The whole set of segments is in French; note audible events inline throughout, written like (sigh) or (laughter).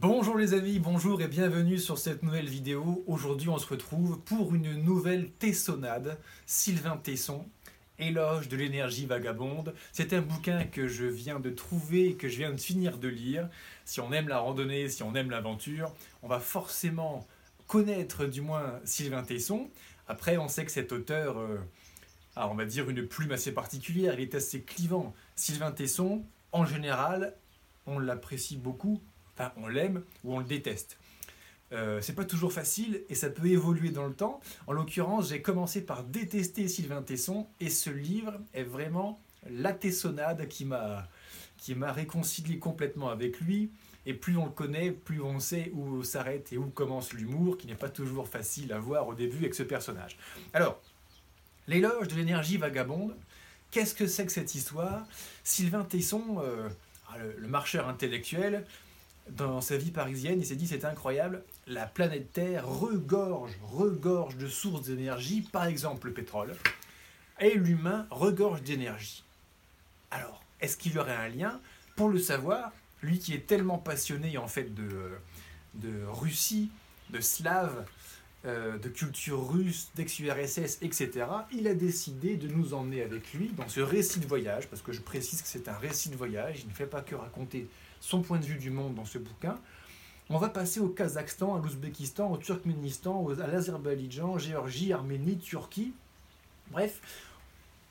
Bonjour les amis, bonjour et bienvenue sur cette nouvelle vidéo. Aujourd'hui on se retrouve pour une nouvelle Tessonade, Sylvain Tesson, Éloge de l'énergie vagabonde. C'est un bouquin que je viens de trouver, que je viens de finir de lire. Si on aime la randonnée, si on aime l'aventure, on va forcément connaître du moins Sylvain Tesson. Après on sait que cet auteur euh, a on va dire une plume assez particulière, il est assez clivant. Sylvain Tesson, en général, on l'apprécie beaucoup on l'aime ou on le déteste. Euh, c'est pas toujours facile et ça peut évoluer dans le temps. En l'occurrence, j'ai commencé par détester Sylvain Tesson et ce livre est vraiment la tessonnade qui m'a qui m'a réconcilié complètement avec lui. Et plus on le connaît, plus on sait où s'arrête et où commence l'humour, qui n'est pas toujours facile à voir au début avec ce personnage. Alors, l'éloge de l'énergie vagabonde, qu'est-ce que c'est que cette histoire? Sylvain Tesson, euh, le marcheur intellectuel, dans sa vie parisienne, il s'est dit c'est incroyable, la planète Terre regorge, regorge de sources d'énergie, par exemple le pétrole, et l'humain regorge d'énergie. Alors, est-ce qu'il y aurait un lien? Pour le savoir, lui qui est tellement passionné en fait de, de Russie, de Slave, euh, de culture russe, d'ex-URSS, etc., il a décidé de nous emmener avec lui dans ce récit de voyage, parce que je précise que c'est un récit de voyage, il ne fait pas que raconter son point de vue du monde dans ce bouquin. On va passer au Kazakhstan, à l'Ouzbékistan, au Turkménistan, à l'Azerbaïdjan, Géorgie, Arménie, Turquie. Bref,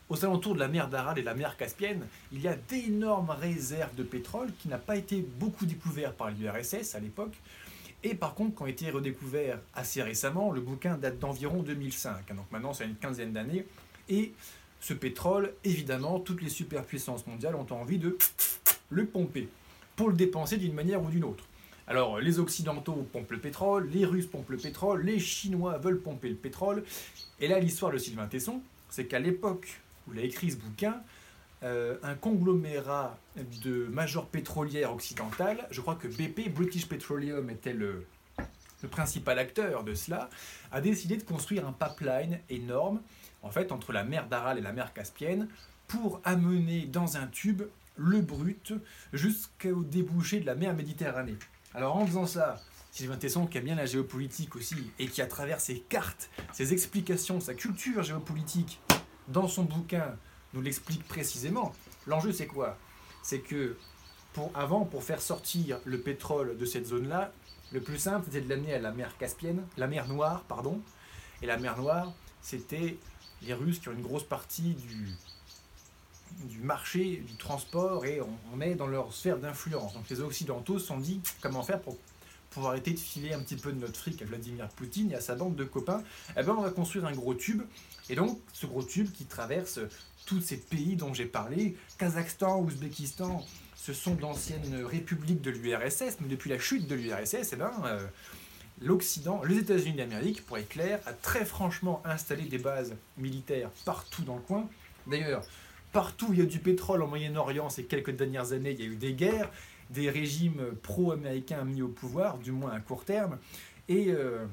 aux alentours de la mer d'Aral et la mer Caspienne, il y a d'énormes réserves de pétrole qui n'ont pas été beaucoup découvertes par l'URSS à l'époque, et par contre qui ont été redécouverts assez récemment. Le bouquin date d'environ 2005, donc maintenant c'est une quinzaine d'années. Et ce pétrole, évidemment, toutes les superpuissances mondiales ont envie de le pomper pour le dépenser d'une manière ou d'une autre. Alors, les Occidentaux pompent le pétrole, les Russes pompent le pétrole, les Chinois veulent pomper le pétrole. Et là, l'histoire de Sylvain Tesson, c'est qu'à l'époque où il a écrit ce bouquin, euh, un conglomérat de majors pétrolières occidentales, je crois que BP, British Petroleum, était le, le principal acteur de cela, a décidé de construire un pipeline énorme, en fait, entre la mer d'Aral et la mer Caspienne, pour amener dans un tube le brut jusqu'au débouché de la mer Méditerranée. Alors en faisant ça, Sylvain Tesson, qui a bien la géopolitique aussi, et qui à travers ses cartes, ses explications, sa culture géopolitique, dans son bouquin, nous l'explique précisément. L'enjeu c'est quoi? C'est que pour, avant, pour faire sortir le pétrole de cette zone-là, le plus simple c'était de l'amener à la mer Caspienne, la mer Noire, pardon. Et la mer Noire, c'était les Russes qui ont une grosse partie du, du marché du transport et on, est dans leur sphère d'influence. Donc les Occidentaux se sont dit comment faire pour, pour arrêter de filer un petit peu de notre fric à Vladimir Poutine et à sa bande de copains? Eh ben on va construire un gros tube. Et donc ce gros tube qui traverse tous ces pays dont j'ai parlé, Kazakhstan, Ouzbékistan, ce sont d'anciennes républiques de l'URSS, mais depuis la chute de l'URSS, eh ben, euh, l'Occident, les États-Unis d'Amérique, pour être clair, a très franchement installé des bases militaires partout dans le coin. D'ailleurs, Partout il y a du pétrole en Moyen-Orient ces quelques dernières années, il y a eu des guerres, des régimes pro-américains mis au pouvoir, du moins à court terme, et euh,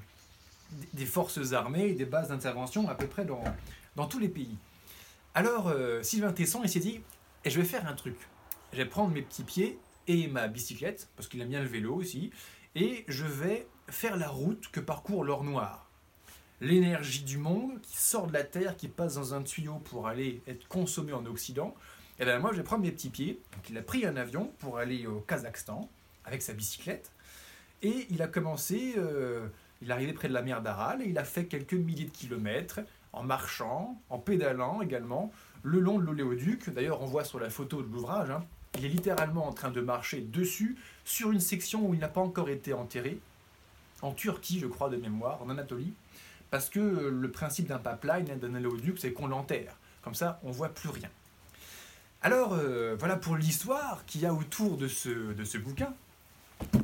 des forces armées, des bases d'intervention à peu près dans, dans tous les pays. Alors euh, Sylvain Tesson, il s'est dit, et je vais faire un truc. Je vais prendre mes petits pieds et ma bicyclette, parce qu'il aime bien le vélo aussi, et je vais faire la route que parcourt l'or noir l'énergie du monde qui sort de la Terre, qui passe dans un tuyau pour aller être consommé en Occident. Et bien moi, je vais prendre mes petits pieds. Donc il a pris un avion pour aller au Kazakhstan avec sa bicyclette. Et il a commencé, euh, il est arrivé près de la mer d'Aral et il a fait quelques milliers de kilomètres en marchant, en pédalant également, le long de l'oléoduc. D'ailleurs, on voit sur la photo de l'ouvrage, hein, il est littéralement en train de marcher dessus, sur une section où il n'a pas encore été enterré, en Turquie, je crois, de mémoire, en Anatolie. Parce que le principe d'un pipeline, d'un oléoduc, c'est qu'on l'enterre. Comme ça, on voit plus rien. Alors, euh, voilà pour l'histoire qu'il y a autour de ce, de ce bouquin.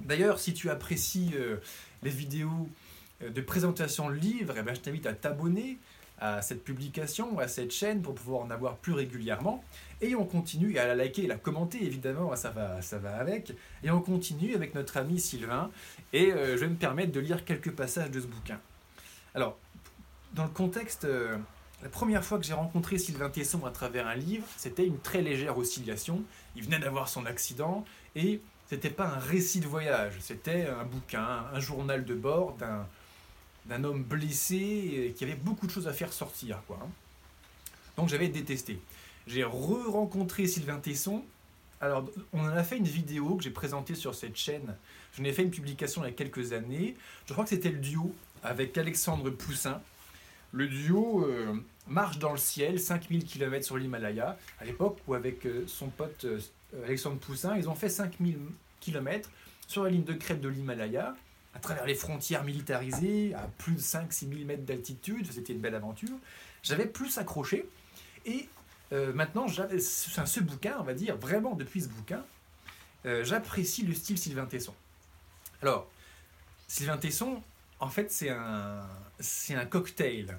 D'ailleurs, si tu apprécies euh, les vidéos euh, de présentation de livres, eh ben, je t'invite à t'abonner à cette publication, à cette chaîne pour pouvoir en avoir plus régulièrement. Et on continue à la liker et la commenter, évidemment, ça va, ça va avec. Et on continue avec notre ami Sylvain. Et je vais me permettre de lire quelques passages de ce bouquin. Alors, dans le contexte, euh, la première fois que j'ai rencontré Sylvain Tesson à travers un livre, c'était une très légère oscillation. Il venait d'avoir son accident et c'était pas un récit de voyage, c'était un bouquin, un journal de bord d'un homme blessé qui avait beaucoup de choses à faire sortir. Quoi. Hein. Donc j'avais détesté. J'ai re-rencontré Sylvain Tesson. Alors, on en a fait une vidéo que j'ai présentée sur cette chaîne. J'en ai fait une publication il y a quelques années. Je crois que c'était le duo avec Alexandre Poussin. Le duo euh, marche dans le ciel, 5000 km sur l'Himalaya, à l'époque où avec euh, son pote euh, Alexandre Poussin, ils ont fait 5000 km sur la ligne de crête de l'Himalaya à travers les frontières militarisées, à plus de 5-6 000 mètres d'altitude. C'était une belle aventure. J'avais plus accroché. Et euh, maintenant, ce bouquin, on va dire, vraiment depuis ce bouquin, j'apprécie le style Sylvain Tesson. Alors, Sylvain Tesson, en fait, c'est un, cocktail,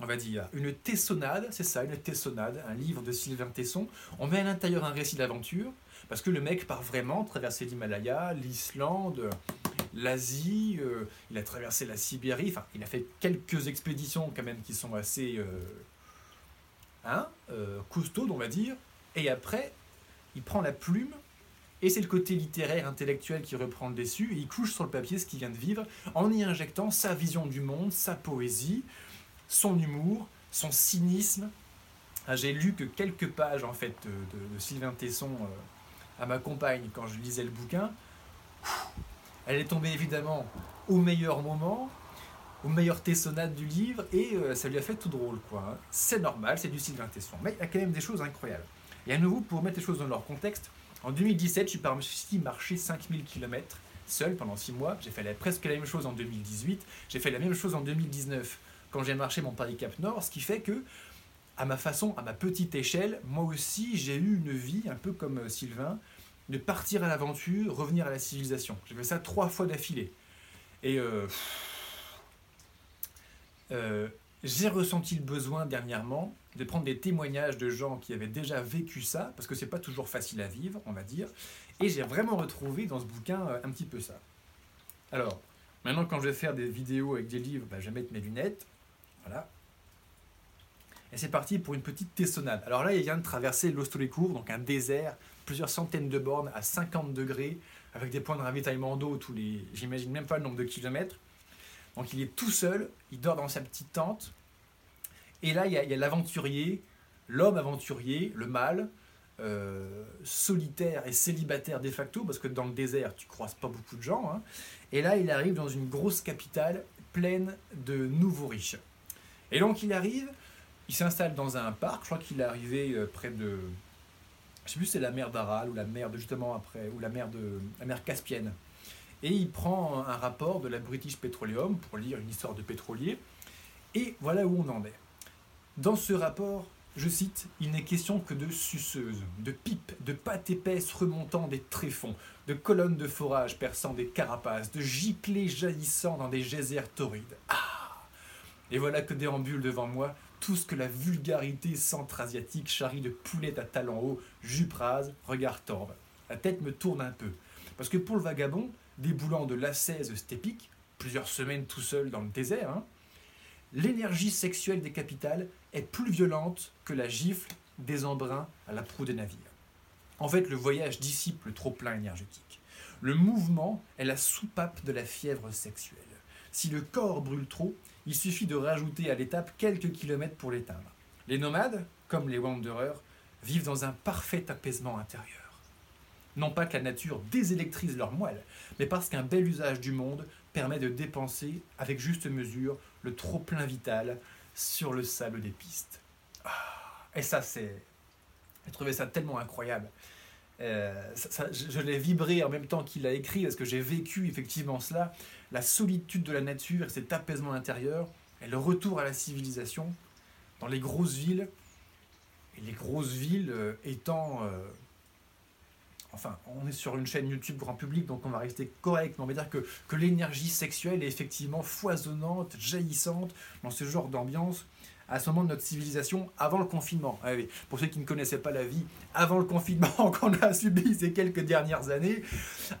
on va dire. Une tessonnade, c'est ça, une tessonnade, un livre de Sylvain Tesson. On met à l'intérieur un récit d'aventure, parce que le mec part vraiment traverser l'Himalaya, l'Islande, l'Asie, euh, il a traversé la Sibérie, enfin, il a fait quelques expéditions quand même qui sont assez euh, hein, euh, on va dire. Et après, il prend la plume, et c'est le côté littéraire, intellectuel qui reprend le dessus, et il couche sur le papier ce qu'il vient de vivre, en y injectant sa vision du monde, sa poésie, son humour, son cynisme. Ah, j'ai lu que quelques pages en fait de, Sylvain Tesson à ma compagne quand je lisais le bouquin. Elle est tombée évidemment au meilleur moment, au meilleur tessonnade du livre, et euh, ça lui a fait tout drôle, quoi. C'est normal, c'est du Sylvain Tesson. Mais il y a quand même des choses incroyables. Et à nouveau, pour mettre les choses dans leur contexte, en 2017, je suis parti marcher 5000 km seul pendant 6 mois. J'ai fait presque la même chose en 2018. J'ai fait la même chose en 2019 quand j'ai marché mon Paris-Cap Nord, ce qui fait que, à ma façon, à ma petite échelle, moi aussi, j'ai eu une vie un peu comme euh, Sylvain, de partir à l'aventure, revenir à la civilisation. J'ai fait ça trois fois d'affilée. Et euh, euh, j'ai ressenti le besoin dernièrement de prendre des témoignages de gens qui avaient déjà vécu ça, parce que c'est pas toujours facile à vivre, on va dire. Et j'ai vraiment retrouvé dans ce bouquin euh, un petit peu ça. Alors, maintenant quand je vais faire des vidéos avec des livres, bah, je vais mettre mes lunettes. Voilà. Et c'est parti pour une petite tessonnade. Alors là, il vient de traverser l'Ostolécourt, donc un désert plusieurs centaines de bornes à 50 degrés, avec des points de ravitaillement d'eau tous les. J'imagine même pas le nombre de kilomètres. Donc il est tout seul, il dort dans sa petite tente. Et là, il y a, l'aventurier, l'homme aventurier, le mâle, euh, solitaire et célibataire de facto, parce que dans le désert, tu croises pas beaucoup de gens. Hein. Et là, il arrive dans une grosse capitale pleine de nouveaux riches. Et donc il arrive, il s'installe dans un parc, je crois qu'il est arrivé euh, près de, je sais plus c'est la mer d'Aral ou la mer de justement après, ou la mer de la mer Caspienne. Et il prend un rapport de la British Petroleum pour lire une histoire de pétrolier. Et voilà où on en est. Dans ce rapport, je cite, il n'est question que de suceuses, de pipes, de pâtes épaisses remontant des tréfonds, de colonnes de forage perçant des carapaces, de giclées jaillissant dans des geysers torrides. Ah Et voilà que déambule devant moi tout ce que la vulgarité centra-asiatique charrie de poulet à talons hauts, jupe rase, regard torbe. La tête me tourne un peu. Parce que pour le vagabond, déboulant de l'ascèse stépique, plusieurs semaines tout seul dans le désert, hein, l'énergie sexuelle des capitales est plus violente que la gifle des embruns à la proue des navires. En fait, le voyage dissipe le trop-plein énergétique. Le mouvement est la soupape de la fièvre sexuelle. Si le corps brûle trop, il suffit de rajouter à l'étape quelques kilomètres pour l'éteindre. Les nomades, comme les wanderers, vivent dans un parfait apaisement intérieur. Non pas que la nature désélectrise leurs moelle, mais parce qu'un bel usage du monde permet de dépenser avec juste mesure le trop-plein vital sur le sable des pistes. Ah, et ça, c'est. J'ai trouvé ça tellement incroyable. Euh, je, l'ai vibré en même temps qu'il a écrit parce que j'ai vécu effectivement cela la solitude de la nature, cet apaisement intérieur, et le retour à la civilisation dans les grosses villes, et les grosses villes euh, étant... Euh, enfin, on est sur une chaîne YouTube grand public, donc on va rester correct, mais on va dire que, l'énergie sexuelle est effectivement foisonnante, jaillissante dans ce genre d'ambiance à ce moment de notre civilisation avant le confinement. Ah pour ceux qui ne connaissaient pas la vie avant le confinement (laughs) qu'on a subi ces quelques dernières années,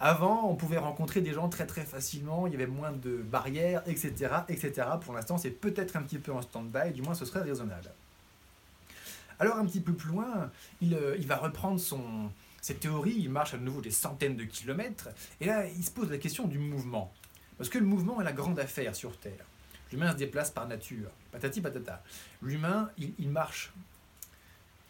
avant on pouvait rencontrer des gens très très facilement, il y avait moins de barrières, etc. etc. Pour l'instant c'est peut-être un petit peu en stand-by, du moins ce serait raisonnable. Alors un petit peu plus loin, il, euh, il va reprendre son, Cette théorie, il marche à nouveau des centaines de kilomètres, et là, il se pose la question du mouvement. Parce que le mouvement est la grande affaire sur Terre. L'humain se déplace par nature, patati patata. L'humain, il, marche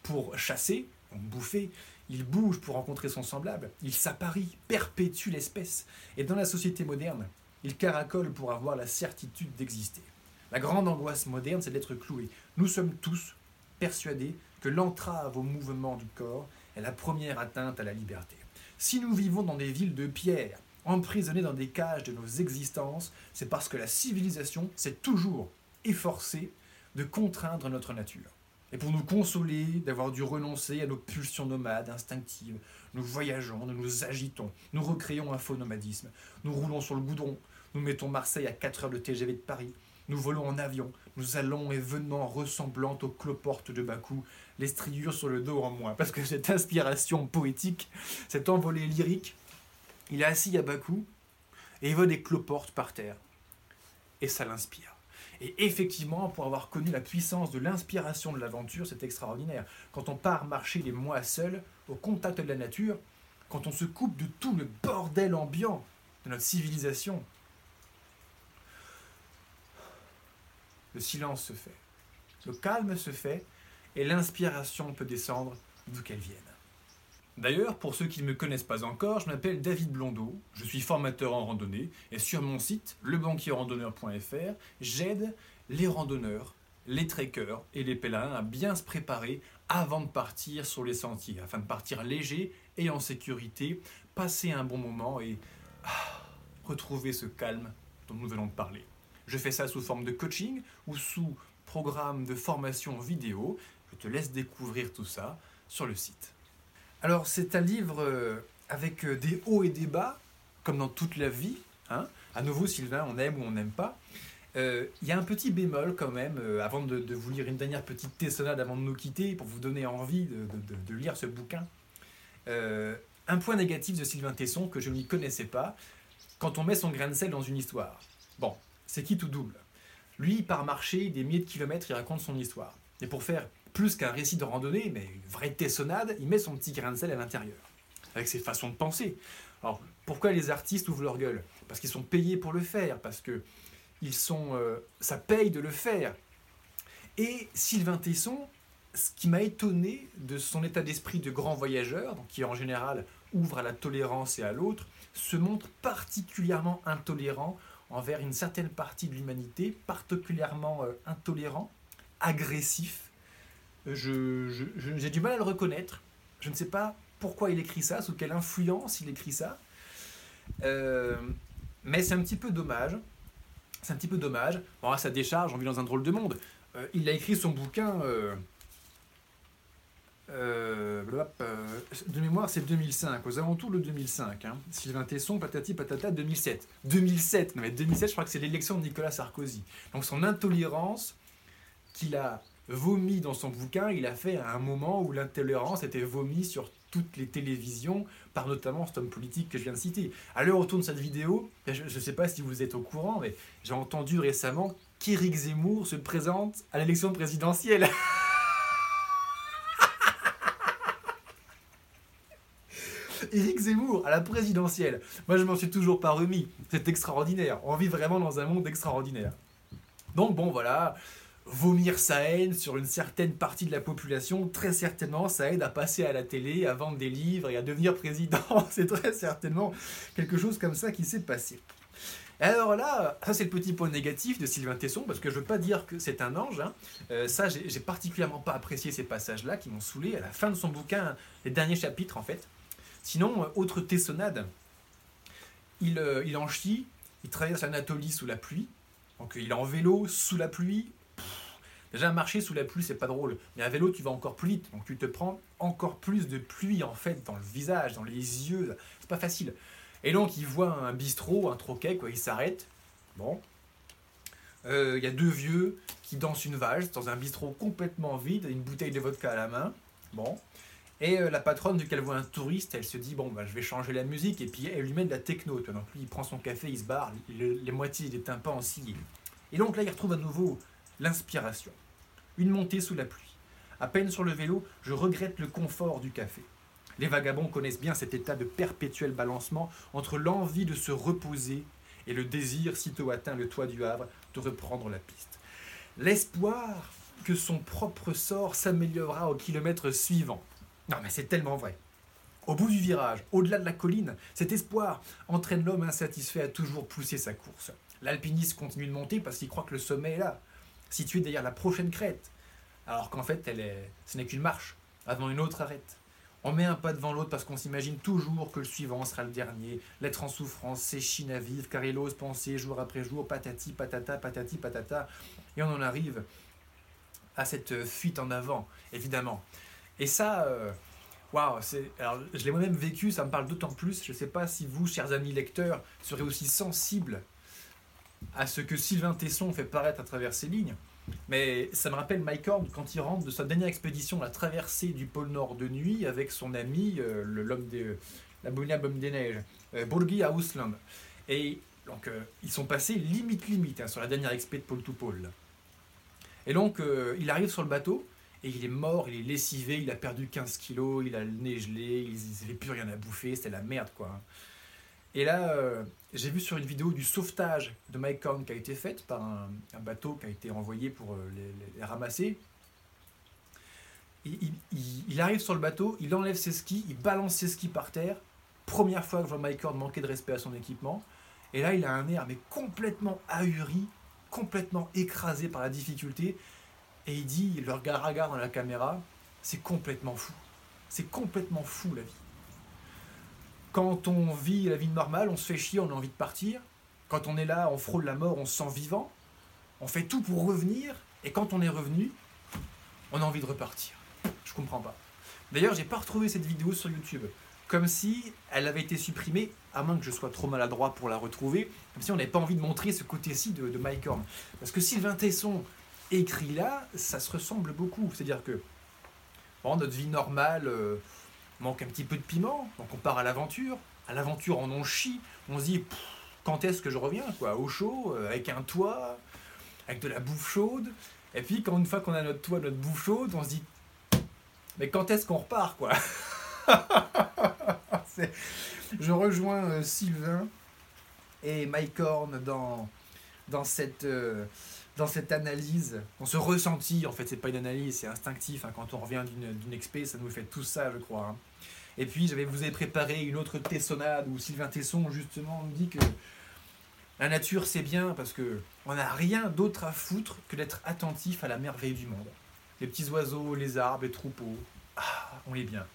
pour chasser, bouffer, il bouge pour rencontrer son semblable, il s'apparie, perpétue l'espèce. Et dans la société moderne, il caracole pour avoir la certitude d'exister. La grande angoisse moderne, c'est d'être cloué. Nous sommes tous persuadés que l'entrave au mouvement du corps la première atteinte à la liberté. Si nous vivons dans des villes de pierre, emprisonnés dans des cages de nos existences, c'est parce que la civilisation s'est toujours efforcée de contraindre notre nature. Et pour nous consoler d'avoir dû renoncer à nos pulsions nomades instinctives, nous voyageons, nous nous agitons, nous recréons un faux nomadisme, nous roulons sur le goudron, nous mettons Marseille à 4 heures de TGV de Paris, nous volons en avion, nous allons et venons ressemblant aux cloportes de Bakou, les striures sur le dos en moins. Parce que cette inspiration poétique, cet envolé lyrique, il est assis à Bakou et il voit des cloportes par terre. Et ça l'inspire. Et effectivement, pour avoir connu la puissance de l'inspiration de l'aventure, c'est extraordinaire. Quand on part marcher les mois seuls, au contact de la nature, quand on se coupe de tout le bordel ambiant de notre civilisation, le silence se fait, le calme se fait, et l'inspiration peut descendre d'où qu'elle vienne. D'ailleurs, pour ceux qui ne me connaissent pas encore, je m'appelle David Blondeau, je suis formateur en randonnée, et sur mon site, lebanquierrandonneur.fr, j'aide les randonneurs, les trekkers et les pèlerins à bien se préparer avant de partir sur les sentiers, afin de partir léger et en sécurité, passer un bon moment et ah, retrouver ce calme dont nous venons de parler. Je fais ça sous forme de coaching ou sous programme de formation vidéo. Je te laisse découvrir tout ça sur le site. Alors c'est un livre euh, avec euh, des hauts et des bas, comme dans toute la vie. Hein. À nouveau, Sylvain, on aime ou on n'aime pas. Euh, il y a un petit bémol quand même, avant de, vous lire une dernière petite tessonnade avant de nous quitter, pour vous donner envie de, lire ce bouquin. un point négatif de Sylvain Tesson que je n'y connaissais pas, quand on met son grain de sel dans une histoire. Bon, c'est qui tout double? Lui, par marcher des milliers de kilomètres, il raconte son histoire. Et pour faire plus qu'un récit de randonnée, mais une vraie tessonnade, il met son petit grain de sel à l'intérieur, avec ses façons de penser. Alors, pourquoi les artistes ouvrent leur gueule? Parce qu'ils sont payés pour le faire, parce que sont, euh, ça paye de le faire. Et Sylvain Tesson, ce qui m'a étonné de son état d'esprit de grand voyageur, qui en général ouvre à la tolérance et à l'autre, se montre particulièrement intolérant envers une certaine partie de l'humanité, particulièrement euh, intolérant, agressif. J'ai je, du mal à le reconnaître. Je ne sais pas pourquoi il écrit ça, sous quelle influence il écrit ça. Euh, mais c'est un petit peu dommage. C'est un petit peu dommage. Bon, à sa décharge, on vit dans un drôle de monde. Euh, il a écrit son bouquin euh, euh, de mémoire, c'est 2005, aux alentours de 2005. Hein. Sylvain Tesson, patati patata, 2007. 2007, non mais 2007, je crois que c'est l'élection de Nicolas Sarkozy. Donc son intolérance qu'il a vomi dans son bouquin, il a fait à un moment où l'intolérance était vomi sur toutes les télévisions, par notamment cet homme politique que je viens de citer. À l'heure autour de cette vidéo, je ne sais pas si vous êtes au courant, mais j'ai entendu récemment qu'Éric Zemmour se présente à l'élection présidentielle. (laughs) Éric Zemmour à la présidentielle. Moi, je m'en suis toujours pas remis. C'est extraordinaire. On vit vraiment dans un monde extraordinaire. Donc, bon, voilà. Vomir sa haine sur une certaine partie de la population, très certainement, ça aide à passer à la télé, à vendre des livres et à devenir président. (laughs) C'est très certainement quelque chose comme ça qui s'est passé. Alors là, ça c'est le petit point négatif de Sylvain Tesson, parce que je veux pas dire que c'est un ange. Hein. Euh, ça, j'ai particulièrement pas apprécié ces passages-là qui m'ont saoulé. À la fin de son bouquin, les derniers chapitres en fait, Sinon, euh, autre tessonnade, il, euh, il en chie, il traverse l'Anatolie sous la pluie, donc il est en vélo sous la pluie. déjà, marcher sous la pluie, c'est pas drôle, mais à vélo, tu vas encore plus vite, donc tu te prends encore plus de pluie en fait dans le visage, dans les yeux, c'est pas facile. Et donc, il voit un bistrot, un troquet, quoi, il s'arrête. Bon. Euh, il y a deux vieux qui dansent une valse dans un bistrot complètement vide, une bouteille de vodka à la main. Bon. Et euh, la patronne, vu qu'elle voit un touriste, elle se dit bon, bah, je vais changer la musique, et puis elle lui met de la techno. Donc lui, il prend son café, il se barre, les moitiés des tympans en scie. Et donc là, il retrouve à nouveau l'inspiration. Une montée sous la pluie. À peine sur le vélo, je regrette le confort du café. Les vagabonds connaissent bien cet état de perpétuel balancement entre l'envie de se reposer et le désir, sitôt atteint le toit du Havre, de reprendre la piste. L'espoir que son propre sort s'améliorera au kilomètre suivant. Non mais c'est tellement vrai. Au bout du virage, au-delà de la colline, cet espoir entraîne l'homme insatisfait à toujours pousser sa course. L'alpiniste continue de monter parce qu'il croit que le sommet est là, situé derrière la prochaine crête, alors qu'en fait, elle est... ce n'est qu'une marche, avant une autre arrête. On met un pas devant l'autre parce qu'on s'imagine toujours que le suivant sera le dernier. L'être en souffrance s'échine à vivre car il ose penser jour après jour, patati patata, patati patata. Et on en arrive à cette fuite en avant, évidemment. Et ça, euh, waouh, je l'ai moi-même vécu, ça me parle d'autant plus. Je ne sais pas si vous, chers amis lecteurs, serez aussi sensibles à ce que Sylvain Tesson fait paraître à travers ses lignes. Mais ça me rappelle Mike Horn quand il rentre de sa dernière expédition, la traversée du pôle Nord de nuit, avec son ami, euh, l'homme de l'abominable des neiges, euh, à Ausland. Et donc, euh, ils sont passés limite limite hein, sur la dernière expé de pôle to pôle. Et donc, euh, il arrive sur le bateau, et il est mort, il est lessivé, il a perdu 15 kilos, il a le nez gelé, il n'avait plus rien à bouffer, c'était la merde quoi. Et là, euh, j'ai vu sur une vidéo du sauvetage de Mike Horn qui a été faite par un, bateau qui a été envoyé pour euh, les, ramasser. Il- il arrive sur le bateau, il enlève ses skis, il balance ses skis par terre. Première fois que je vois Mike Horn manquer de respect à son équipement. Et là, il a un air mais complètement ahuri, complètement écrasé par la difficulté. Et il dit, le regarde regarde dans la caméra, c'est complètement fou. C'est complètement fou la vie. Quand on vit la vie normale, on se fait chier, on a envie de partir. Quand on est là, on frôle la mort, on se sent vivant. On fait tout pour revenir. Et quand on est revenu, on a envie de repartir. Je comprends pas. D'ailleurs, j'ai pas retrouvé cette vidéo sur YouTube. Comme si elle avait été supprimée, à moins que je sois trop maladroit pour la retrouver, comme si on n'avait pas envie de montrer ce côté-ci de, de Mike Horn. Parce que Sylvain Tesson écrit là, ça se ressemble beaucoup. C'est-à-dire que bon, notre vie normale euh, manque un petit peu de piment, donc on part à l'aventure. À l'aventure, on en chie. On se dit, quand est-ce que je reviens quoi? Au chaud, euh, avec un toit, avec de la bouffe chaude. Et puis, quand une fois qu'on a notre toit, notre bouffe chaude, on se dit, mais quand est-ce qu'on repart quoi? (laughs) Je rejoins euh, Sylvain et Mike Horn dans, dans, cette, dans cette analyse, dans ce ressenti. En fait, c'est pas une analyse, c'est instinctif. hein. Quand on revient d'une expé, ça nous fait tout ça, je crois. hein. Et puis, j'avais vous ai préparé une autre tessonnade où Sylvain Tesson, justement, nous dit que la nature, c'est bien parce que on n'a rien d'autre à foutre que d'être attentif à la merveille du monde. Les petits oiseaux, les arbres, les troupeaux. Ah, on est bien.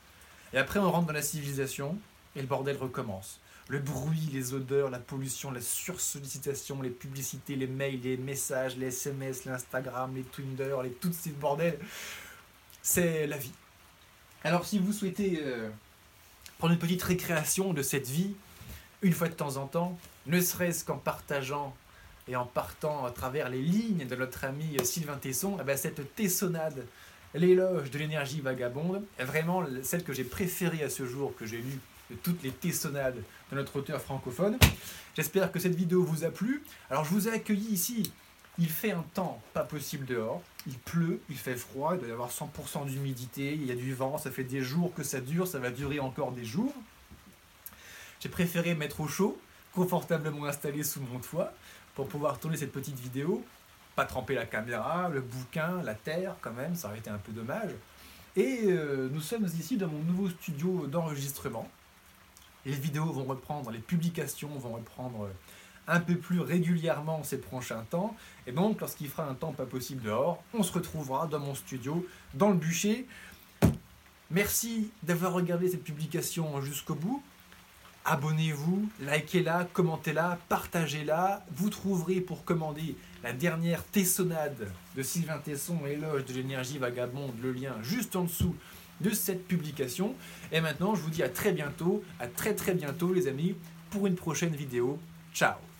Et après, on rentre dans la civilisation et le bordel recommence. Le bruit, les odeurs, la pollution, la sursollicitation, les publicités, les mails, les messages, les SMS, l'Instagram, les Twitter, les toutes ces bordels. C'est la vie. Alors, si vous souhaitez euh, prendre une petite récréation de cette vie, une fois de temps en temps, ne serait-ce qu'en partageant et en partant à travers les lignes de notre ami Sylvain Tesson, eh ben, cette tessonnade, l'éloge de l'énergie vagabonde, est vraiment celle que j'ai préférée à ce jour, que j'ai lue de toutes les tessonnades de notre auteur francophone. J'espère que cette vidéo vous a plu. Alors je vous ai accueilli ici. Il fait un temps pas possible dehors. Il pleut, il fait froid, il doit y avoir 100% d'humidité, il y a du vent, ça fait des jours que ça dure, ça va durer encore des jours. J'ai préféré mettre au chaud, confortablement installé sous mon toit, pour pouvoir tourner cette petite vidéo. Pas tremper la caméra, le bouquin, la terre, quand même, ça aurait été un peu dommage. Et euh, nous sommes ici dans mon nouveau studio d'enregistrement. Les vidéos vont reprendre, les publications vont reprendre un peu plus régulièrement ces prochains temps. Et donc, lorsqu'il fera un temps pas possible dehors, on se retrouvera dans mon studio, dans le bûcher. Merci d'avoir regardé cette publication jusqu'au bout. Abonnez-vous, likez-la, commentez-la, partagez-la. Vous trouverez pour commander la dernière tessonnade de Sylvain Tesson, éloge de l'énergie vagabonde, le lien juste en dessous de cette publication. Et maintenant, je vous dis à très bientôt, à très très bientôt les amis, pour une prochaine vidéo. Ciao